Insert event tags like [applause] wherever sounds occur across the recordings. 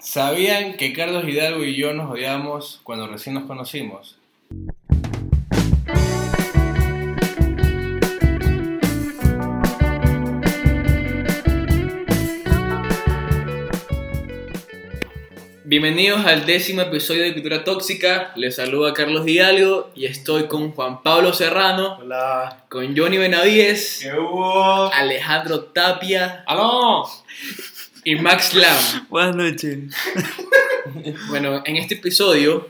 ¿Sabían que Carlos Hidalgo y yo nos odiábamos cuando recién nos conocimos? Bienvenidos al décimo episodio de Cultura Tóxica. Les saluda Carlos Hidalgo y estoy con Juan Pablo Serrano, Hola. con Johnny Benavides, ¿Qué hubo? Alejandro Tapia ¡Aló! Y Max Lam. Buenas noches. Bueno, en este episodio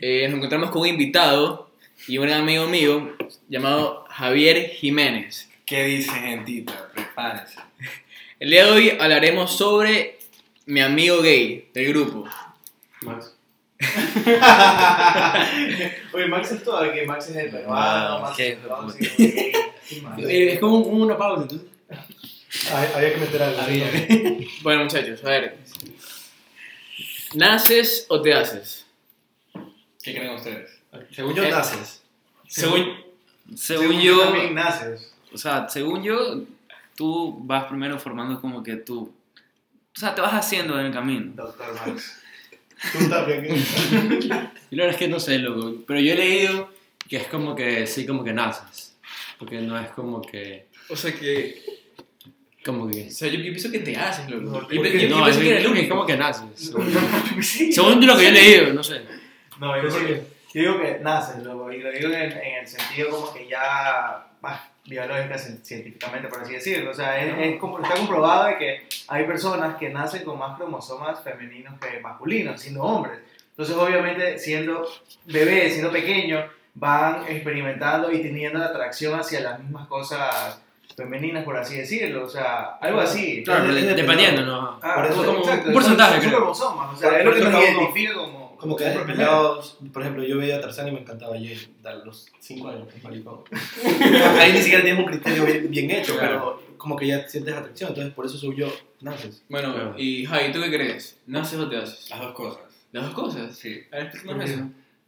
eh, nos encontramos con un invitado y un amigo mío llamado Javier Jiménez. ¿Qué dice, gentita? Prepárense. El día de hoy hablaremos sobre mi amigo gay del grupo. Max. Oye, Max es todo, que Max es el peruano, Ah, Max qué es el. Eh, Es como, como una pausa, entonces. Había que meter algo. Había. [laughs] Bueno, muchachos, a ver. ¿Naces o te haces? ¿Qué creen ustedes? Según yo, Eh, naces. Según, Según yo, también naces. o sea, según yo, tú vas primero formando como que tú. O sea, te vas haciendo en el camino. Doctor Max. [laughs] Tú también. Y la verdad es que no sé, loco. Pero yo he leído que es como que sí, como que naces. Porque no es como que. o sea que. Como que. O sea, yo, yo pienso que te haces, loco. No, Yo, ¿por yo- no, es, que era el es único. como que naces. Según, [laughs] Sí. según lo que yo he leído, no sé. No, yo, sí, yo digo que naces, loco, y lo digo en, en el sentido como que ya, bah, biológica, cien- científicamente, por así decirlo. O sea, es, es como, está comprobado de que hay personas que nacen con más cromosomas femeninos que masculinos, siendo hombres. Entonces, obviamente, siendo bebés, siendo pequeños, van experimentando y teniendo la atracción hacia las mismas cosas femeninas, por así decirlo. O sea, algo así. Claro, Es- es de- dependiendo, ¿no? Ah, Por eso- como, exacto, un porcentaje, son- son creo. cromosomas, o sea, es lo que nos identifica como... Como que desde pelados, por ejemplo, yo veía a Tarzán y me encantaba Jay, a los 5 años, maricón. [laughs] Ahí ni siquiera tienes un criterio bien, bien hecho, Claro. pero como que ya sientes atracción, entonces por eso soy yo, naces. Bueno, Claro. y Javi, ¿tú qué crees? ¿Naces o te haces? Las dos cosas. Las dos cosas. Sí. A ver, ¿Por qué? eso.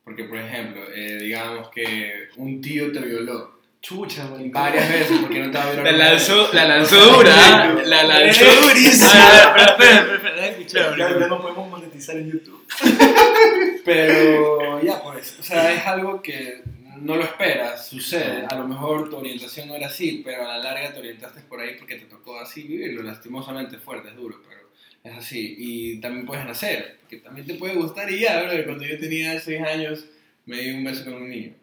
Porque, por ejemplo, eh, digamos que un tío te violó Chucha, varias veces porque no te va a violar. La lanzó, la lanzó dura, ¿eh? la lanzó durísima. Ah, pero espera, espera, Ya, ya no podemos monetizar en YouTube. [laughs] Pero ya, pues, o sea, es algo que no lo esperas, sucede. A lo mejor tu orientación no era así, pero a la larga te orientaste por ahí porque te tocó así vivirlo, lastimosamente fuerte, es duro, pero es así. Y también puedes nacer, que también te puede gustar y ya, bro. Cuando yo tenía 6 años, me di un beso con un niño,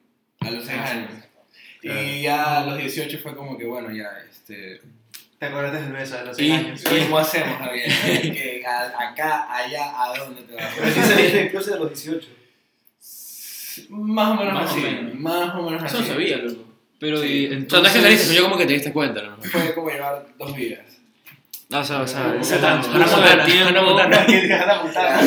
a los 6 años. Y ya a los 18 fue como que, bueno, ya, este... ¿Te acuerdas del beso de los Y- 6 años? ¿Cómo hacemos, [laughs] Javier? Que a- acá, allá, ¿a dónde te vas? Pero sí saliste de clase de los 18. Más o menos Más o así. menos. Más o menos Eso no así. sabía, loco. Pero Sí. y entonces. que saliste, yo como que te diste cuenta, ¿no? Fue como llevar dos vidas. No, o sea, o sea, O o sea, tanto. Hannah Montana, Hannah Montana. Que dejar la montaña.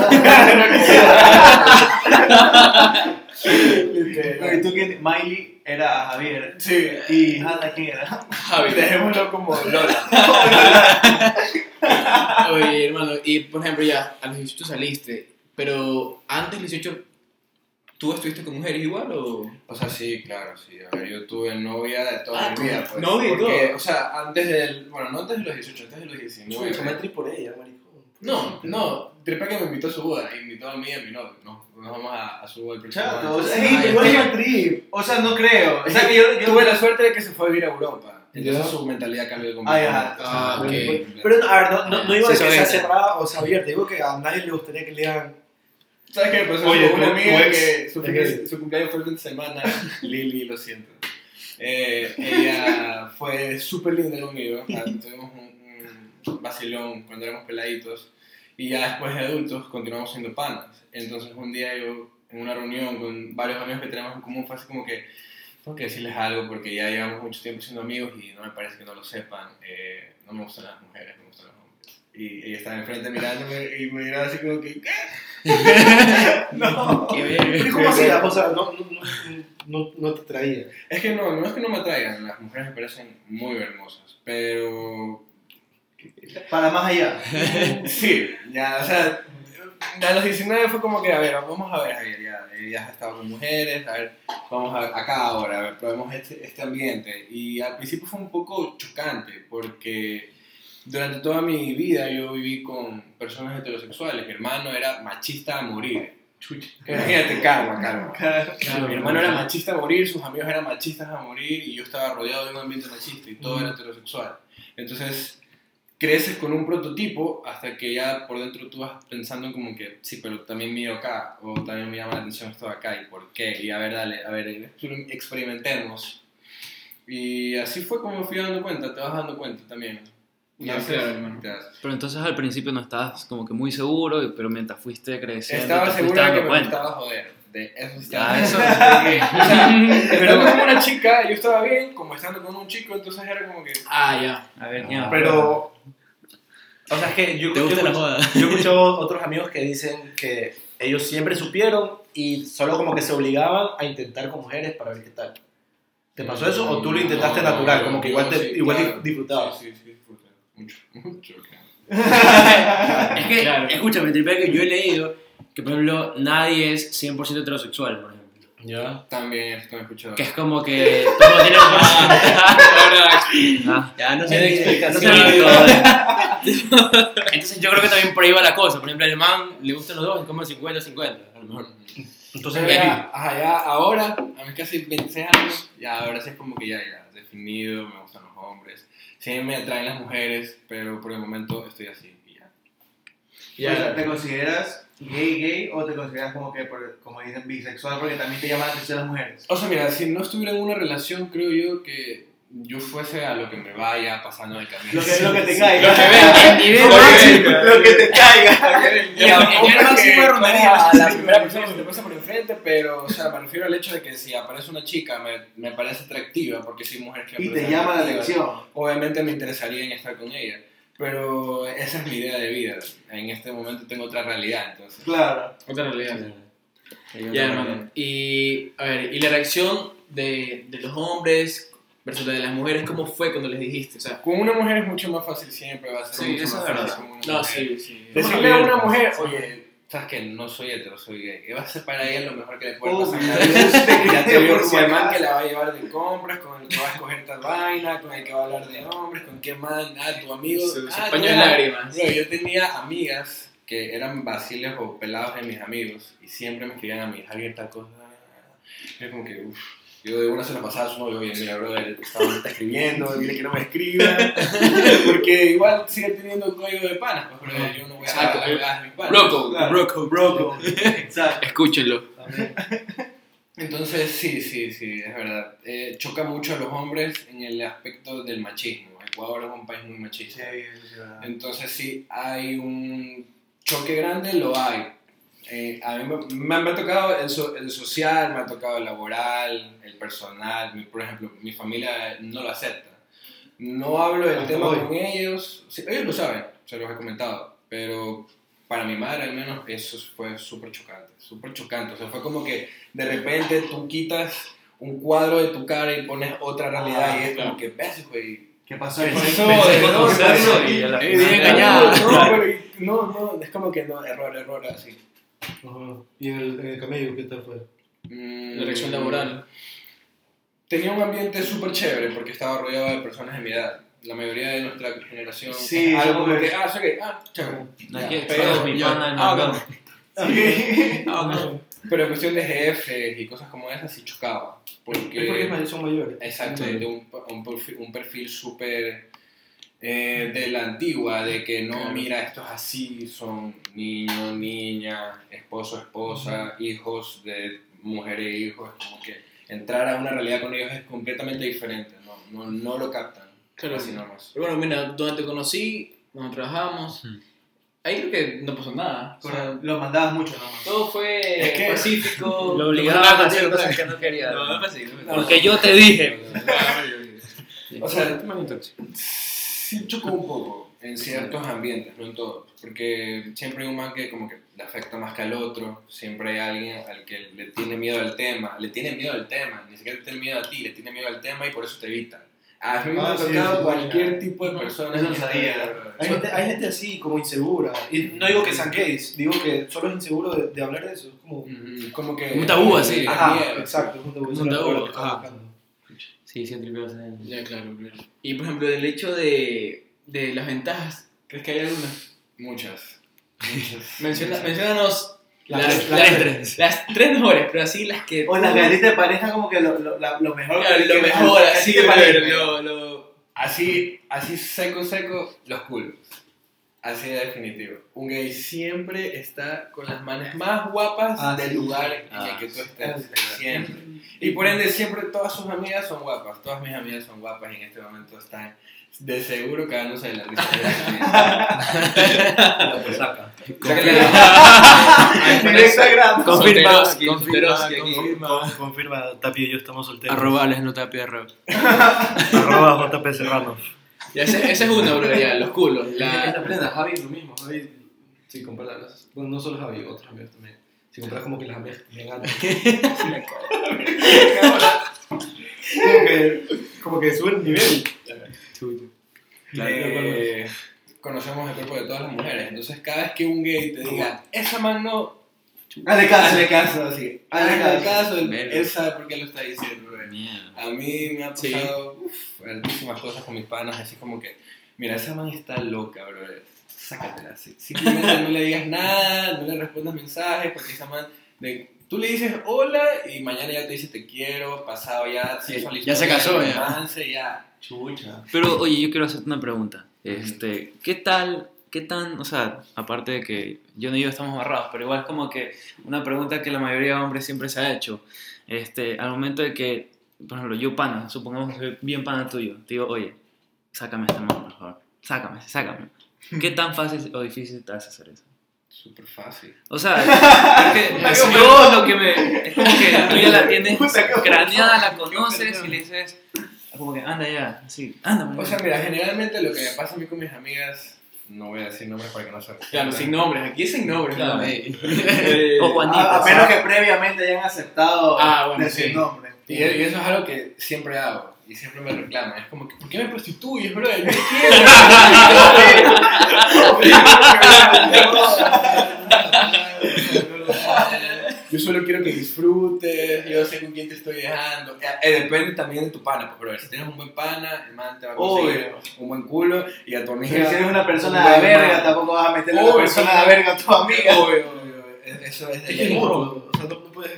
Literal. ¿Y tú quién? Miley era Javier. Sí. ¿Y Hannah quién era? Javi, dejémoslo como [laughs] Lola. Oye, hermano, y por ejemplo, ya, a los 18 saliste, pero antes de los 18, ¿tú estuviste con mujeres igual o...? O sea, sí, claro, sí. A ver, yo tuve novia de toda Ah, mi vida. Pues, novia y todo. O sea, antes del. Bueno, no antes de los 18, antes de los 19. Chucha, me por ella, maricón. No, no. Tripa que me invitó a su boda, invitó a mí y a mi novio. No, nos vamos a, a su boda el próximo Chato, o sea, igual es una trip. O sea, no creo. O sea, que yo, yo Tuve la suerte de que se fue a vivir a Europa. Entonces su mentalidad cambió Ah, completamente. ya. Ah, ok. Pero, a ver, no, no, no digo que sea cerrada o sea abierta, digo que a nadie le gustaría que le digan. ¿Sabes qué? Pues Oye, una amiga que su, gay. su cumpleaños fue el fin de semana, [laughs] Lili, lo siento. Eh, ella fue súper linda conmigo, [laughs] ah, tuvimos un, un vacilón cuando éramos peladitos y ya después de adultos continuamos siendo panas. Entonces un día yo en una reunión con varios amigos que tenemos en común fue así como que tengo que decirles algo porque ya llevamos mucho tiempo siendo amigos y no me parece que no lo sepan. Eh, no me gustan las mujeres, me gustan los hombres. Y ella estaba enfrente mirándome y me miraba así como que, ¿qué? [laughs] No. Qué. ¿Cómo así? O sea, no, no, no, no te traía. Es que no, no es que no me atraigan, las mujeres me parecen muy hermosas, pero Para más allá. [laughs] sí, ya, o sea, a los 19 fue como que, a ver, vamos a ver, Javier, ya, ya has estado con mujeres, a ver, vamos a, acá ahora, a ver, probemos este, este ambiente. Y al principio fue un poco chocante, porque durante toda mi vida yo viví con personas heterosexuales. Mi hermano era machista a morir. Imagínate, calma, calma. [laughs] Claro, Mi hermano era machista a morir, sus amigos eran machistas a morir y yo estaba rodeado de un ambiente machista y todo era heterosexual. Entonces, creces con un prototipo hasta que ya por dentro tú vas pensando como que, sí, pero también miro acá, o también me llama la atención esto de acá, y por qué, y a ver, dale, a ver, experimentemos. Y así fue como me fui dando cuenta, te vas dando cuenta también. Y Ya, claro, te das. Pero entonces al principio no estabas como que muy seguro, pero mientras fuiste creciendo Estaba seguro de que me cuenta. gustaba joder. De eso Ya, estaba. eso. [laughs] O sea, estando con una chica, yo estaba bien, como estando con un chico, entonces era como que... Ah, ya. A ver, ¿quién Pero. O sea, es que yo, ¿Te yo gusta la escucho- joda? Yo he escuchado [laughs] otros amigos que dicen que ellos siempre supieron y solo como que se obligaban a intentar con mujeres para ver qué tal. ¿Te pasó eso o tú lo intentaste No, natural? yo- Como que yo igual, te, sí, igual claro. disfrutabas. Sí, sí, sí, disfruté. Mucho, [laughs] mucho. claro. Es que, Claro. escúchame, tripea que yo he leído que, por ejemplo, nadie es 100% heterosexual, por ejemplo. Ya. También esto me he escuchado. Que es como que todo tiene [laughs] Ah, Ya, no no sé no explicación. todo. Entonces yo creo que también por ahí va la cosa. Por ejemplo, al man le gustan los dos, es como 50-50, a lo mejor. Entonces, ya, ajá, ya ahora, a mí casi 26 años, ya ahora sí es como que ya, ya, definido, me gustan los hombres. Sí me atraen las mujeres, pero por el momento estoy así y ya. Ya. O sea, ¿te consideras gay gay o te consideras como que, por- como dicen, bisexual porque también te llaman la atención las mujeres? O sea, mira, si no estuviera en una relación, creo yo que yo fuese a lo que me vaya pasando el camino. Lo que, lo que te caiga. Lo que. [laughs] Lo que te caiga. [laughs] Y a- el máximo de romería. A la [laughs] primera persona que te pasa por enfrente, pero, o sea, me refiero al hecho de que si aparece una chica me, me parece atractiva, porque soy mujer que Y te llama la atención. Obviamente me interesaría en estar con ella, pero esa es mi idea de vida. En este momento tengo otra realidad, entonces. Claro. Otra realidad. Ya, hermano. Y, a ver, ¿y la reacción de, de los hombres versus la de las mujeres, cómo fue cuando les dijiste? O sea, Con una mujer es mucho más fácil, siempre va a ser Sí, mucho eso más es verdad. fácil con una no, mujer. sí, sí. Decirle a una mujer, oye, sabes que no soy hetero, soy gay. ¿Qué va a ser para ella lo mejor que le puede pasar? ya te man que la va a llevar de compras, con el que va a escoger tal vaina, con el que va a hablar de hombres, con qué man, ah, tu amigo. Su- su ah, paño de lágrimas. Bro, yo tenía amigas que eran vaciles o pelados de mis amigos y siempre me escribían a mí, Javier, tal cosa. Yo como que, uff. Yo de una se la pasaba a su novio, oye, mira, brother, estaba, está escribiendo, dile que no me escriba. [laughs] Porque igual sigue teniendo código de panas, pues, pero yo no voy a dar la a mis panas. Broco, Claro. broco, Broco. [laughs] Exacto. Escúchenlo. Entonces, sí, sí, sí, es verdad. Eh, choca mucho a los hombres en el aspecto del machismo. Ecuador es un país muy machista. sí. Entonces, sí, hay un choque grande, lo hay. Eh, a mí me, me- me ha tocado el, so- el social, me ha tocado el laboral, el personal. Mi- por ejemplo, mi familia no lo acepta. No hablo del Hasta tema hoy. con ellos. Sí, ellos lo saben, se los he comentado. Pero para mi madre, al menos, eso fue súper chocante. Súper chocante. O sea, fue como que de repente tú quitas un cuadro de tu cara y pones otra realidad Ah, y es claro. como que ves, güey. ¿Qué pasó? ¿Qué pasó? No, no, no, es como que no, error, error, así. Ajá. ¿Y en el, en el camello qué tal fue? Mm, La reacción laboral. Tenía un ambiente súper chévere porque estaba rodeado de personas de mi edad. La mayoría de nuestra generación. Sí, algo como que, ah, gay, ah, chévere. No, Ya, aquí pero, mi pana en ah, ok. [laughs] Pero en cuestión de jefes y cosas como esas sí chocaba. Es porque Porque, son mayores. exacto, de un, un perfil, un perfil súper eh, de la antigua, de que no, mira, esto es así, son niño, niña, esposo, esposa, hijos de mujer e hijos, como que entrar a una realidad con ellos es completamente diferente, no, no, no lo captan. Claro. Así nomás. Pero bueno, mira, donde te conocí, donde trabajamos, ahí creo que no pasó nada. O sea, Lo mandabas mucho, ¿no? todo fue Es que- pacífico. [laughs] Lo obligaba a hacer cosas que no quería. No, no no. Porque yo te dije. [laughs] [laughs] O sea, sí chocó un poco en ciertos ambientes, no en todos, porque siempre hay un man que como que le afecta más que al otro, siempre hay alguien al que le tiene miedo al tema, le tiene miedo al tema, ni siquiera te tiene miedo a ti, le tiene miedo al tema y por eso te evita. A mí me Ah, ha sí, tocado sí, cualquier sí. tipo de persona. Eso esta sabía. Hay gente, hay gente así, como insegura. Y no digo que sean gays, digo que solo es inseguro de, de hablar de eso. Es como. Ujú, Como que... Un tabú así. Ajá, miedo. exacto, es un tabú. Un tabú, ajá. Sí, sí, tripeos en- Ya, claro, claro. Y por ejemplo, el hecho de, de las ventajas, ¿crees que hay alguna? Muchas. [laughs] Muchas. Menciona, menciónanos Las- las, las las- tres. las tres mejores, pero así las que... O las galetas de pareja como que lo, lo, la- lo mejor. Claro, lo mejor, así que de parezca. lo, lo... Así, así seco, seco, los culos. Así de definitivo. Un gay siempre está con las manos más guapas Ah, del sí. lugar en Ah, el que tú estés. Ah, sí. Siempre. Y por ende, siempre todas sus amigas son guapas. Todas mis amigas son guapas y en este momento están de seguro cagándose de la risa. [laughs] Pues al grano. Confirma, confirma, confirma. Y yo estamos solteros. Arroba les nota pierro. Arroba JP Serrano. Ese, ese es uno, bro, ya, los culos. La, La, plena, Javi lo mismo. Javi, si compras las. Bueno, no solo Javi, otros amigos también. Si compras como que las amigas me ganan. [laughs] como que. Como que sube el nivel. Eh, conocemos el cuerpo de todas las mujeres. Entonces, cada vez que un gay te diga, esa man no. Hazle caso. Hazle caso, así. Hazle Hazle caso. caso. Él, sabe por qué lo está diciendo. A mí me ha Sí. pasado uf, hartísimas cosas con mis panas, así como que, mira, esa man está loca, bro. Sácatela así. Simplemente no le digas nada, no le respondas mensajes, porque esa man, de, tú le dices hola y mañana ya te dice te quiero, pasado ya, la ya se casó, el ya. romance, ya. Chucha. Pero oye, yo quiero hacerte una pregunta. Este, ¿qué tal, qué tan, o sea, aparte de que yo no y yo estamos barrados, pero igual es como que una pregunta que la mayoría de hombres siempre se ha hecho. Este, al momento de que, por ejemplo, yo pana, supongamos que soy bien pana tuyo, te digo, oye, sácame esta mano, por favor. Sácame, sácame. ¿Qué tan fácil o difícil te hace hacer eso? Súper fácil. O sea, [laughs] porque yo lo que me. Es como que tú ya la tienes craneada, la conoces y le dices. Como que anda ya, así, anda. O sea, mira, generalmente lo que me pasa a mí con mis amigas, no voy a decir nombres para que no se claro, sin nombres, aquí es sin nombres. Claro. ¿no? [laughs] o A, a Juanita. menos que previamente hayan aceptado Ah, bueno, decir sí. nombre. Y, y eso es algo que siempre hago y siempre me reclaman. Es como que, ¿por qué me prostituyes, bro? Yo quiero. [laughs] [laughs] Yo solo quiero que disfrutes, yo sé con quién te estoy dejando. Eh, depende también de tu pana, pero si tienes un buen pana, el man te va a conseguir un buen culo y a tu Si amiga. eres una un persona de verga, man. tampoco vas a meterle a la Obvio, persona de verga a tu amiga. Obvio, obvio. Eso es Es mutuo. O sea, no, puedes.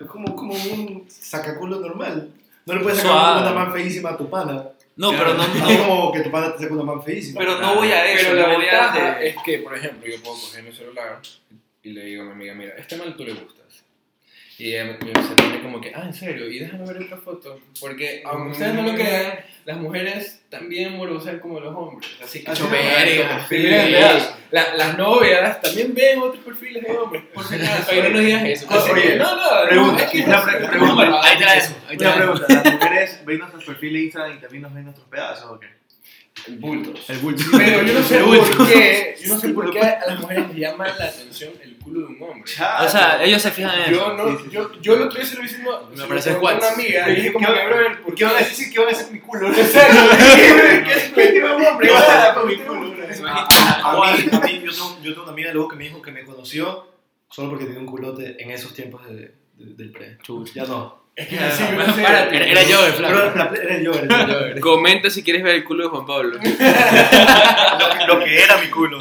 Es como, como un sacaculo normal. No le puedes sacar una man feísima a tu pana. No, pero no. No es como que tu pana te saque una man feísima. pero no voy a eso, Pero la no voy a. ventaja es que, por ejemplo, yo puedo coger mi celular y le digo a mi amiga, mira, este mal tú le gustas. Y ella me, me- como que, ah, en serio, y déjame ver otra foto. Porque, aunque ustedes no lo crean, las mujeres también morbosean como los hombres. Así que, Así verga, Sí. La- las novias también ven otros perfiles de hombres, por si acaso. No nos digas eso. Oye, no, no, pregunta, una pre- pregunta. Ahí te la dejo. Ahí te Una pregunta, ¿las mujeres ven nuestros perfiles de Instagram y también nos ven nuestros pedazos o qué? Bultos. El bulto. Pero yo no sé El por bulto. qué, yo no sé [laughs] por qué a las mujeres les llama la atención el culo de un hombre. O sea, ellos se fijan en Yo eso. no, yo, yo lo estoy diciendo Me lo parece a una amiga y dije como que, brother, ¿por ¿Qué van a decir? ¿Qué van a decir mi culo? ¿En [laughs] serio? [laughs] ¿Qué es que un hombre? Ah, por mi culo. A mí, a mí yo, tengo, yo tengo una amiga luego que me dijo que me conoció solo porque tenía un culote en esos tiempos de, de- del pre. Ya no. Es que así, no. Párate. Era, era yo el flaco. la- era yo, era yo. era yo. Comenta si quieres ver el culo de Juan Pablo. [laughs] Lo que era mi culo.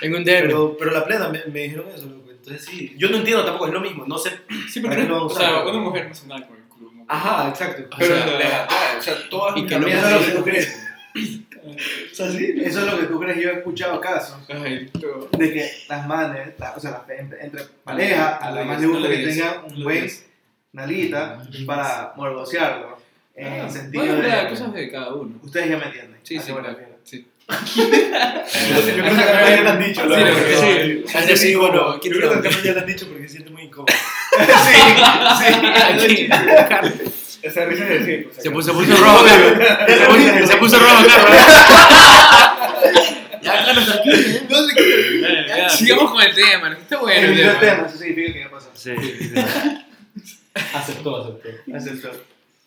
En un derby. Pero, pero la plena me, me dijeron eso, loco. Entonces sí. Yo no entiendo tampoco, es lo mismo. No sé. Sí, ¿Para porque qué lo van a o sea, una mujer no hace nada con el culo. ¿no? Ajá, exacto. Pero O sea, les atrae, o sea, todas y que no es lo que tú crees. O sea, sí. Eso es lo que tú crees. Yo he escuchado casos Ay, de que las manes, la- o sea, las- entre, entre pareja, a la más le gusta que tengan un buen nalita para morbosearlo. En el sentido Bueno, de. cosas de cada uno. Ustedes ya me entienden. Sí, ¿A sí, qué? Sí. Yo creo que a mí ya lo han dicho. Sí, ¿no? sí. Sí, incómodo. bueno, Yo creo que a mí ya lo han dicho porque se siente muy incómodo. [laughs] Aquí. Esa risa es decir. pues, Se puso, se puso rojo, Carlos. Se puso, se puso rojo, Carlos. [laughs] Ya, Carlos, tranquilo. Ya, ya. Sigamos con el tema, ¿no? Está bueno el El tema. tema, eso significa que ya pasó. Sí. Aceptó, aceptó. Aceptó.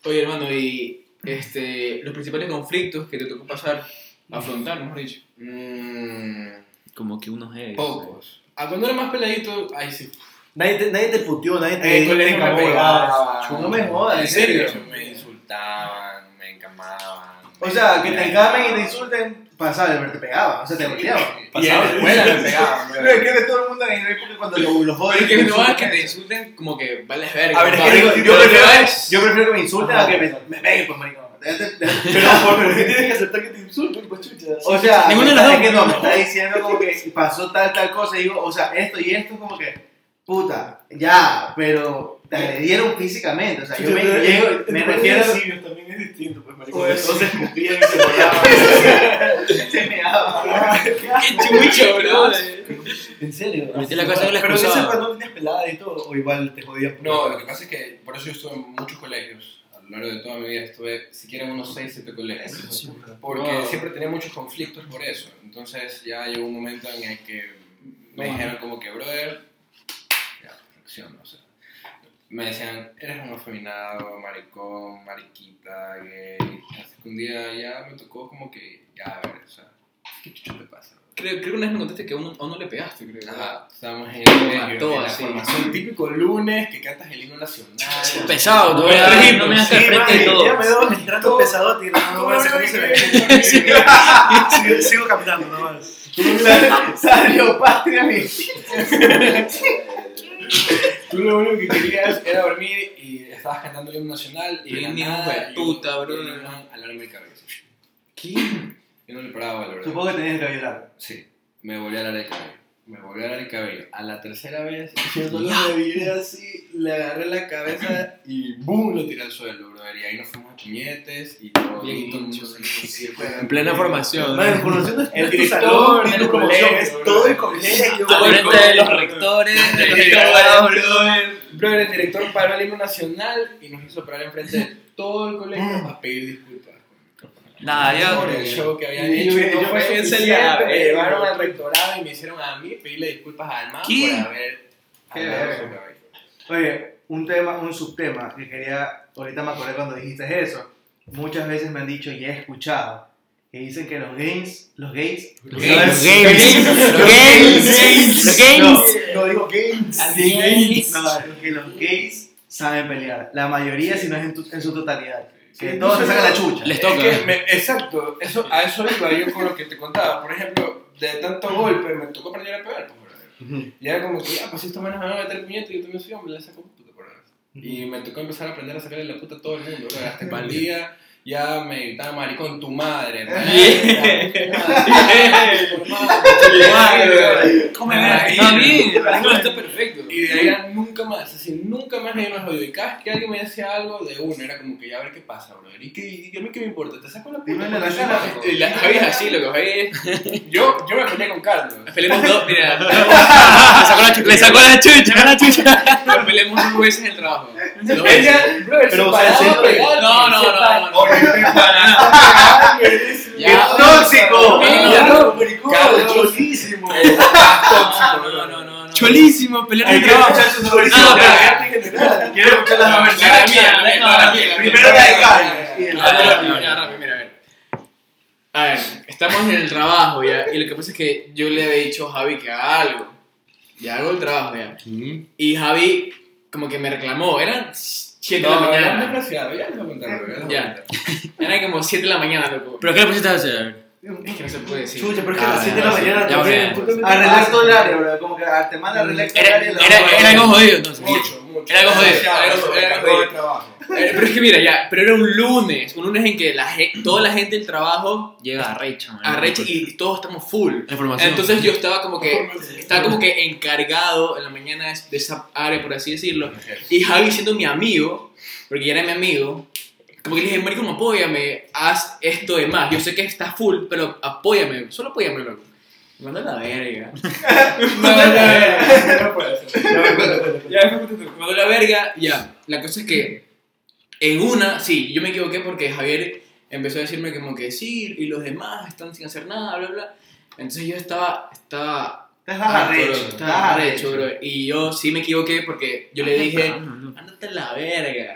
Oye, hermano, y este, los principales conflictos que te tocó pasar, afrontar, mejor dicho. Mmm, Como que unos ex. pocos. Ah, cuando era más peladito, ay sí. Nadie te, nadie te puteó, nadie te, el te me encamó, pegaban. No me jodas, En ¿en serio. serio? Me insultaban, me encamaban. O sea, que te engamen y te insulten, pasaba, pero te pegaban, o sea, te golpeaban. La escuela me pegaban, [laughs] Pero es que de todo el mundo en la época cuando lo, los Pero joden. es que te no insultan. que te insulten como que vales verga. A ver, es yo, Pero prefiero, que es- yo prefiero que me insulten a que me, me peguen, pues, maricón. Déjate- déjate- [laughs] Pero ¿por qué tienes que aceptar que te insulten, pues chucha? O sea, Ninguno de está- dos. que no, me está diciendo como que pasó tal, tal cosa, y digo, o sea, esto y esto, como que, puta, ya, pero te agredieron físicamente, o sea, yo me, llego- me refiero a... también es distinto, pues maricón. Pues- se escupían y se mollaban. Se me daba. Qué chucho, [laughs] bro. ¿En serio? La cosa Pero excusaba. cuando tenías pelada y todo, o igual te jodían. No, lo que pasa es que por eso yo estuve en muchos colegios. A lo largo de toda mi vida estuve, siquiera en unos 6, 7 colegios. Porque Wow. siempre tenía muchos conflictos por eso. Entonces ya llegó un momento en el que me dijeron como que, brother, ya, reflexiona, o sea. Me decían, eres un afeminado, maricón, mariquita, gay. Así que un día ya me tocó como que, ya, a ver, o sea, ¿qué chucho te pasa? Creo, creo que una vez me contaste que a uno, a uno le pegaste, creo. Ajá, estábamos en el colegio, mató en la así. formación típico lunes que cantas el himno nacional. Pesado, tú Pero ves, sí, no me das Sí, frente de todo. Ya me doy el trato pesadote y no, no cómo se ve. [laughs] Sigo, sigo caminando nomás. Salió patria mi. Tú lo único que querías era dormir y estabas cantando el himno nacional y Bien, hijo nada, puta, yo- bro. yo iba a alarme mi cabeza. ¿Qué? Yo no le paraba la verdad. Supongo que tenías que ayudar. Sí, me volví a alar el cabello. Me volví a alar el cabello. A la tercera vez, [laughs] yo solo me viré así, le agarré la cabeza y ¡boom! lo tiré al suelo, brother. Y ahí nos fuimos a puñetes y todo. Bien todo el. En plena formación. Conociendo El director promoción, colegio, es bro. todo el colegio. Al frente de los rectores, de los rectores. Brother, el director paró el himno nacional y nos hizo parar enfrente de todo el colegio a pedir disculpas. Nada, yo- Por el show que habían Yo- hecho. yo- no yo fue suficiente, me llevaron al rectorado y me hicieron a mí pedirle disculpas al por haber. Oye, un tema, un subtema que quería, ahorita me acordé cuando dijiste eso. Muchas veces me han dicho y he escuchado que dicen que los gays, los gays, Los gays, los gays, los gays, los gays. No, digo gays. No, que los gays saben pelear. La mayoría, si no es en su totalidad. Que Sí, todos se sacan la chucha. Les Es toca. que me- exacto, eso, a eso iba yo con lo que te contaba. Por ejemplo, de tanto golpe me tocó aprender a pegar. Pues, brother. Y era como que, ya, pues estos manos me van a meter puñete y yo también soy hombre, le saco puta, brother. Y me tocó empezar a aprender a sacarle la puta a todo el mundo. Hasta que un día ya me gritaba maricón tu madre. [laughs] Está [laughs] bien, no, está perfecto. Y de ahí ya nunca más, así, nunca más nadie más oído. Y cada vez que alguien me decía algo de uno, era como que ya a ver qué pasa, brother. ¿Y, qué, y a mí qué me importa? Te saco la puta. La Javi es así, lo que Javi es. Yo, yo me peleé con Carlos. Peleemos dos, mira. [laughs] Le sacó la chucha. Le sacó la chucha, la chucha. Nos peleemos dos veces en el trabajo. Pero, No, no, no, no, ¡Qué tóxico! Ya. No. No. Cholísimo, pelear. Quiero escuchar las La versiones. mía, la mía, no, la mía, la mía. Primero la de mira, ver. A ver, estamos en el trabajo ya, y lo que pasa es que yo le había dicho a Javi que haga algo. Ya hago el trabajo ya. Y Javi como que me reclamó, eran 7 de la No, mañana. desgraciado, ya les voy a contar, ya les voy a Ya. contar. Eran como 7 de la mañana, loco. ¿Pero qué le pusiste a hacer? Es que no se puede decir. Chucha, pero es que a Ah, las 7 de la mañana ya, te ya. arreglar todo el área, bro. Como que ah, te manda a arreglar todo el Era, área. era, era algo jodido entonces. Mucho, mucho. Era trabajo. Eh, pero es que mira, ya, pero era un lunes, un lunes en que la toda la gente del trabajo Llega a Recha, y todos estamos full. Información. Entonces yo estaba como que estaba como que encargado en la mañana de- de esa área, por así decirlo. Y Javi siendo mi amigo, porque ya era mi amigo, como que le dije, marico, apóyame, haz esto de más. Yo sé que está full, pero apóyame, solo apóyame, loco. Manda la verga. No, no, no, no, no puede ser. Ya, mandó la verga, ya. La cosa es que en una, sí, yo me equivoqué porque Javier empezó a decirme como que sí, y los demás están sin hacer nada, bla, bla. Entonces yo estaba, estaba Estás arrecho. estaba arrecho, bro. Y yo sí me equivoqué porque yo le dije, ándate la verga.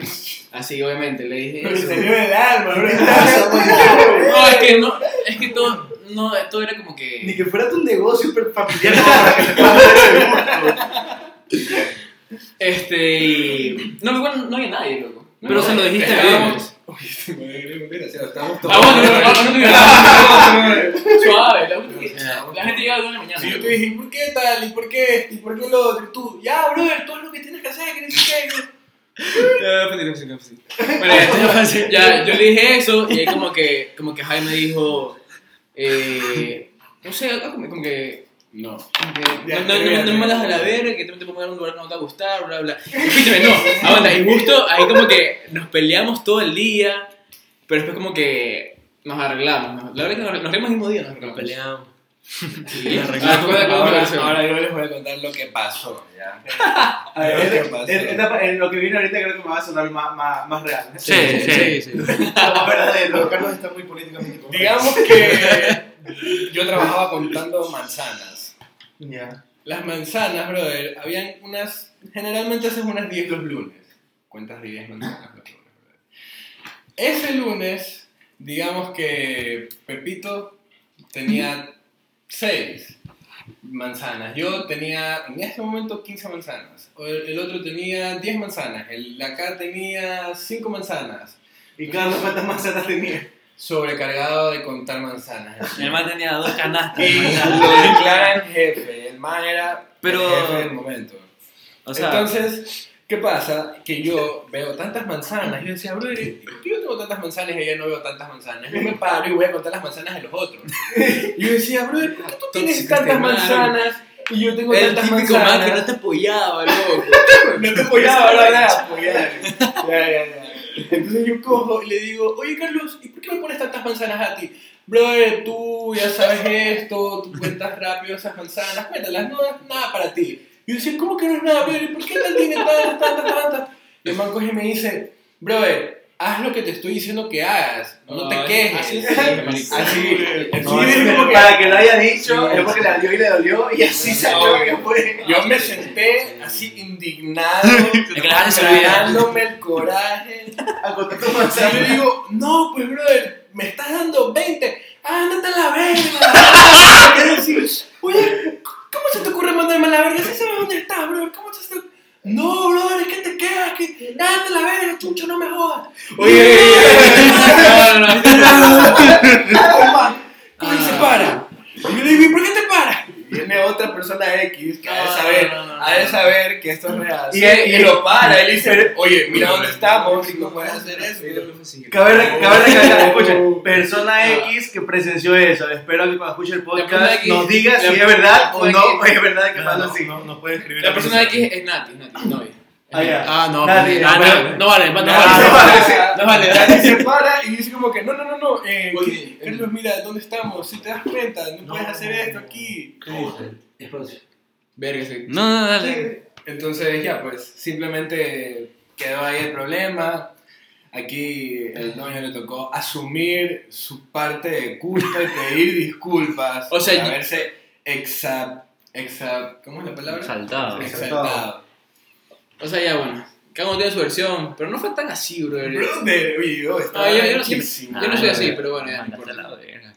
Así, obviamente, le dije Pero eso. salió del alma, bro. [laughs] No, es que no, es que todo, no, todo era como Ni que... que fuera tu negocio super familiar como para que te pases [laughs] ese gusto. Este... y- No, igual no había nadie, loco. No Pero había se lo dijiste gracioso. Estábamos no, no, no, no, no, Suave, la, la gente llega a las 2 de la mañana. Si yo te dije, ¿y por qué tal? ¿Y por qué? ¿Y por qué lo otro? Tú, ya, brother, tú haz lo que tienes que hacer, que no sé qué. Bueno, ya, yo le dije eso y ahí como que, como que Jaime dijo, eh, no sé, algo como, como que, No. como que Ya, no, no, no, no me mandas a la verga, que te te pongo en un lugar que no te va a gustar, bla, bla. Escúchame, no, aguanta, y justo ahí como que nos peleamos todo el día, pero después como que nos arreglamos. ¿no? La verdad es que nos, nos reímos el mismo día, nos Nos arreglamos. peleamos. [laughs] Sí, la Ahora, yo les voy a contar lo que pasó, ¿ya? [laughs] Lo que viene ahorita creo que me va a sonar más, más, más real. Sí, sí. sí. Más verdadero. Carlos está muy políticamente correcto. Digamos que [laughs] yo trabajaba contando manzanas. Ya. Las manzanas, brother, habían unas. Generalmente haces unas 10 los lunes. Cuentas de 10 manzanas los lunes, brother. Ese lunes, digamos que Pepito tenía 6 manzanas. Yo tenía en ese momento 15 manzanas. El, otro tenía 10 manzanas. El de acá tenía 5 manzanas. ¿Y Carlos cuántas manzanas tenía? Sobrecargado de contar manzanas. El man tenía dos canastas. Y lo declara el jefe. El man era Pero- el jefe del momento. O sea, Entonces, ¿qué pasa? Que yo veo tantas manzanas. Yo decía, bro, ¿y ¿por qué yo tengo tantas manzanas y ella no veo tantas manzanas? Yo me paro y voy a contar las manzanas de los otros. Y yo decía, bro, ¿por qué tú tienes tantas este man. manzanas y yo tengo El tantas típico man que no manzanas? te apoyaba, loco. [laughs] No te apoyaba, no era apoyar. Ya, ya, ya. Entonces yo cojo y le digo, oye Carlos, ¿y por qué me pones tantas manzanas a ti? Brother, tú ya sabes esto, tú cuentas rápido esas manzanas, cuéntalas, no es nada para ti. Y yo decía, ¿cómo que no es nada, brother? ¿Y por qué tal tiene tantas, tantas, tantas? Y el man coge y me dice, brother, haz lo que te estoy diciendo que hagas, no te quejes. así sí, marico. Así, No, así es es como que que- para que lo haya dicho, es porque le dolió y le dolió y así salió que fue. Yo me senté así indignado, [laughs] tragándome el coraje. A contar tu Y yo digo, no, pues brother, me estás dando 20. Ándate a la verga. [laughs] Oye, ¿cómo se te ocurre mandarme a la verga? Si sabes dónde está, brother, ¿cómo se te No, brother, que te quedas, que ándate a la verga, chucho, no me jodas. Oye, no, no, no. Toma, ¿Cómo se para? Y yo le digo, ¿y por qué te para? Viene otra persona X que ha de No, saber, no, no, no. ha de saber que esto es real. Y Y, él- y lo para, él dice, oye, mira dónde estamos, y no puedes hacer eso. Cabe, re- cabe recalcar, escuchen, persona X que presenció eso. Espero que cuando escuche el podcast X- nos diga si es verdad o no [laughs] es verdad que No, pasó no, así. no, no puede escribir. La persona X es Nati, Nati, novia. Ah. Ah, no, Nadie, pues, ah, bueno. no, no vale, no vale, no No, vale. no vale. No vale, Nadie se para y dice como que, no, no, no, no, eh, Oye, Carlos, mira, ¿dónde estamos? Si te das cuenta, no, No. puedes hacer esto aquí. ¿Qué dice? Verga, sí. No, no, dale. Entonces ya, pues, simplemente quedó ahí el problema. Aquí el dueño le tocó asumir su parte de culpa y pedir disculpas O sea, por haberse exa, exa, ¿cómo es la palabra? Exaltado. Exaltado. O sea, ya bueno. Cada uno tiene su versión, pero no fue tan así, bro. Brother, [laughs] oye, yo estaba Ah, yo- yo no loquísimo. Yo no soy así, pero bueno, ya no importa. la verga.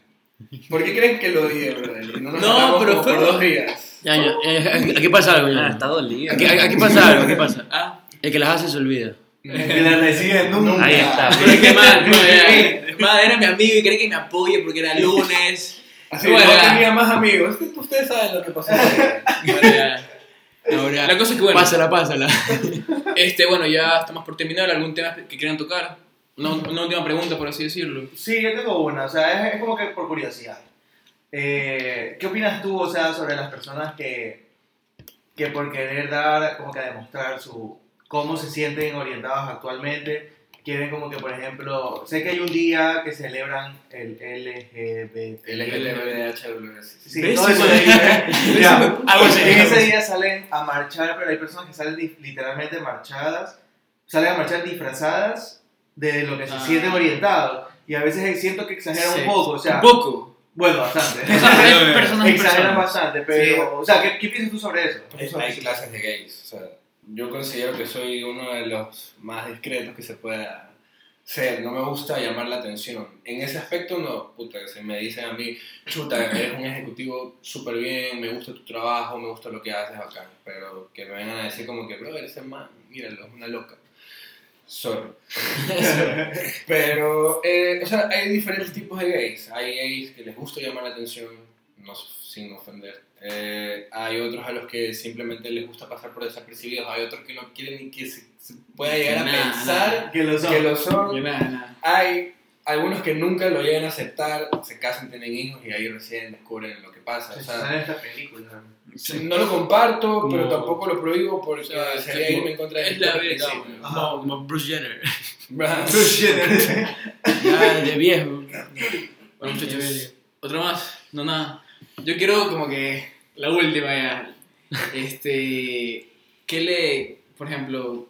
¿Por qué creen que lo odié, brother? No, nos No, pero fue- por dos días. Ya, ya, eh, aquí pasa algo, Ah, ya. está dolido. Aquí, aquí pasa algo, aquí pasa. Ah, El que las hace se olvida. Que la recibe nunca. Ahí está. pero es que man, [laughs] no, ya, man, era mi amigo y quería que me apoye porque era lunes. Así Bueno, no ya. tenía más amigos. Ustedes saben lo que pasó. Bueno, ya. Ahora, La cosa es que bueno, pásala, pásala. [laughs] este, bueno, ya estamos por terminar. ¿Algún tema que quieran tocar? Una, una última pregunta, por así decirlo. Sí, yo tengo una, o sea, es, es como que por curiosidad. Eh, ¿Qué opinas tú, o sea, sobre las personas que, que por querer dar, como que a demostrar su, cómo se sienten orientados actualmente, quieren como que, por ejemplo, sé que hay un día que celebran el LGBT. LGTBHWS. Sí, todo eso de ahí. Ya. Algo así. En ese día salen a marchar, pero hay personas que salen literalmente marchadas, salen a marchar disfrazadas de lo que se Ah. sienten orientados. Y a veces siento que exageran un poco, o sea, Un poco. bueno, bastante. [laughs] Exageran bastante, pero, o sea, ¿qué, qué piensas tú sobre eso? Hay clases de gays. O sea, yo considero que soy uno de los más discretos que se pueda ser. No me gusta llamar la atención. En ese aspecto, no. Puta, que se me dicen a mí, chuta, eres un ejecutivo súper bien, me gusta tu trabajo, me gusta lo que haces acá. Pero que me vengan a decir como que, bro, ese man, míralo, es una loca. Sorry. [laughs] Pero, eh, o sea, hay diferentes tipos de gays. Hay gays que les gusta llamar la atención, no, sin ofender. Eh, hay otros a los que simplemente les gusta pasar por desapercibidos. Hay otros que no quieren ni que se, se pueda llegar a pensar Que lo son. que lo. Hay algunos que nunca lo llegan a aceptar, se casan, tienen hijos y ahí recién descubren lo que pasa. O sea, esta película. no lo comparto, pero No. tampoco lo prohíbo porque O sea, sería irme en contra de es la verdad, principios. Como, Bruce Jenner. Bra- [laughs] Ya, de viejo. [laughs] Bueno, muchachos, otra más. No, nada. Yo quiero como que la última ya. [laughs] Este, ¿qué le, por ejemplo,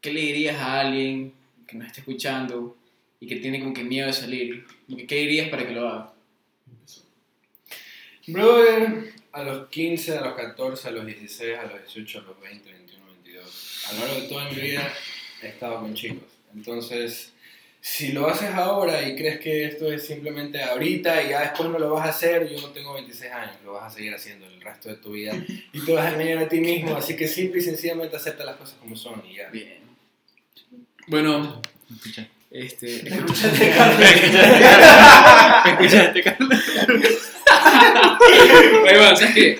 qué le dirías a alguien que nos esté escuchando y que tiene como que miedo de salir? ¿Qué dirías para que lo haga? Brother, a los 15, a los 14, a los 16, a los 18, a los 20, 21, 22. A lo largo de toda mi vida he estado con chicos. Entonces, si lo haces ahora y crees que esto es simplemente ahorita y ya después no lo vas a hacer, yo no tengo 26 años, lo vas a seguir haciendo el resto de tu vida y te vas a engañar a ti mismo. Así que simple y sencillamente acepta las cosas como son y ya. Bien. Bueno, este, Escuchaste, Carlos. [laughs] [laughs] [laughs] Bueno, ¿sabes qué?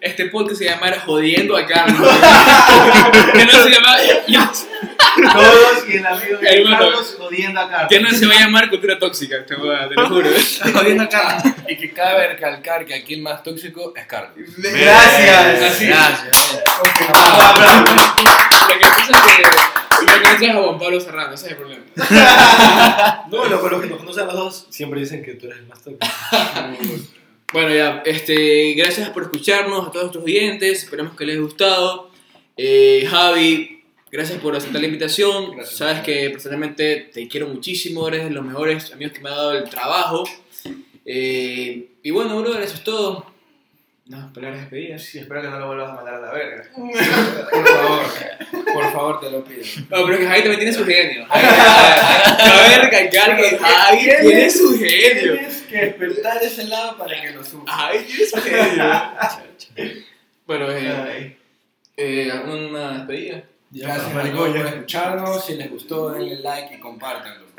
Este podcast se llama Jodiendo a Carlos. [laughs] que no se llama. Todos y el amigo de Hermano. Carlos jodiendo a Carlos. Que no se va a llamar cultura tóxica, te, voy a- te lo juro. [laughs] Jodiendo a Carlos. Y que cabe recalcar que aquí el más tóxico es Carlos. Gracias. Así. Gracias. Lo que pasa es que no conoces a Juan Pablo Serrano, ese es el problema. No, lo, con los que nos conocen a los dos siempre dicen que tú eres el más tóxico. Bueno, ya, este, gracias por escucharnos a todos nuestros oyentes, esperamos que les haya gustado. Eh, Javi, gracias por aceptar la invitación. Gracias. Sabes que personalmente te quiero muchísimo, eres de los mejores amigos que me ha dado el trabajo. Eh, y bueno, bro, eso es todo. No, palabras despedidas. Sí, espero que no lo vuelvas a mandar a la verga. [laughs] Por favor, por favor, te lo pido. No, pero que Javi también tiene su genio. Cabe recalcar que Javi tiene su genio. Tienes que despertar ese lado para que lo subas. Javi tiene su genio. [laughs] Bueno, eh, eh, ¿alguna despedida? Gracias todos por escucharnos. Si les gustó, denle like y compártanlo. [laughs]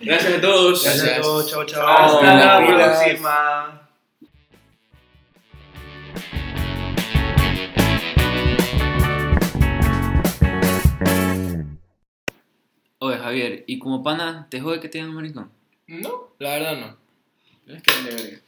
Gracias a todos. Gracias a todos, chao, chao. Hasta la próxima. Oye, Javier, ¿y como pana te jode que te digan maricón? No, la verdad no. Es que verga.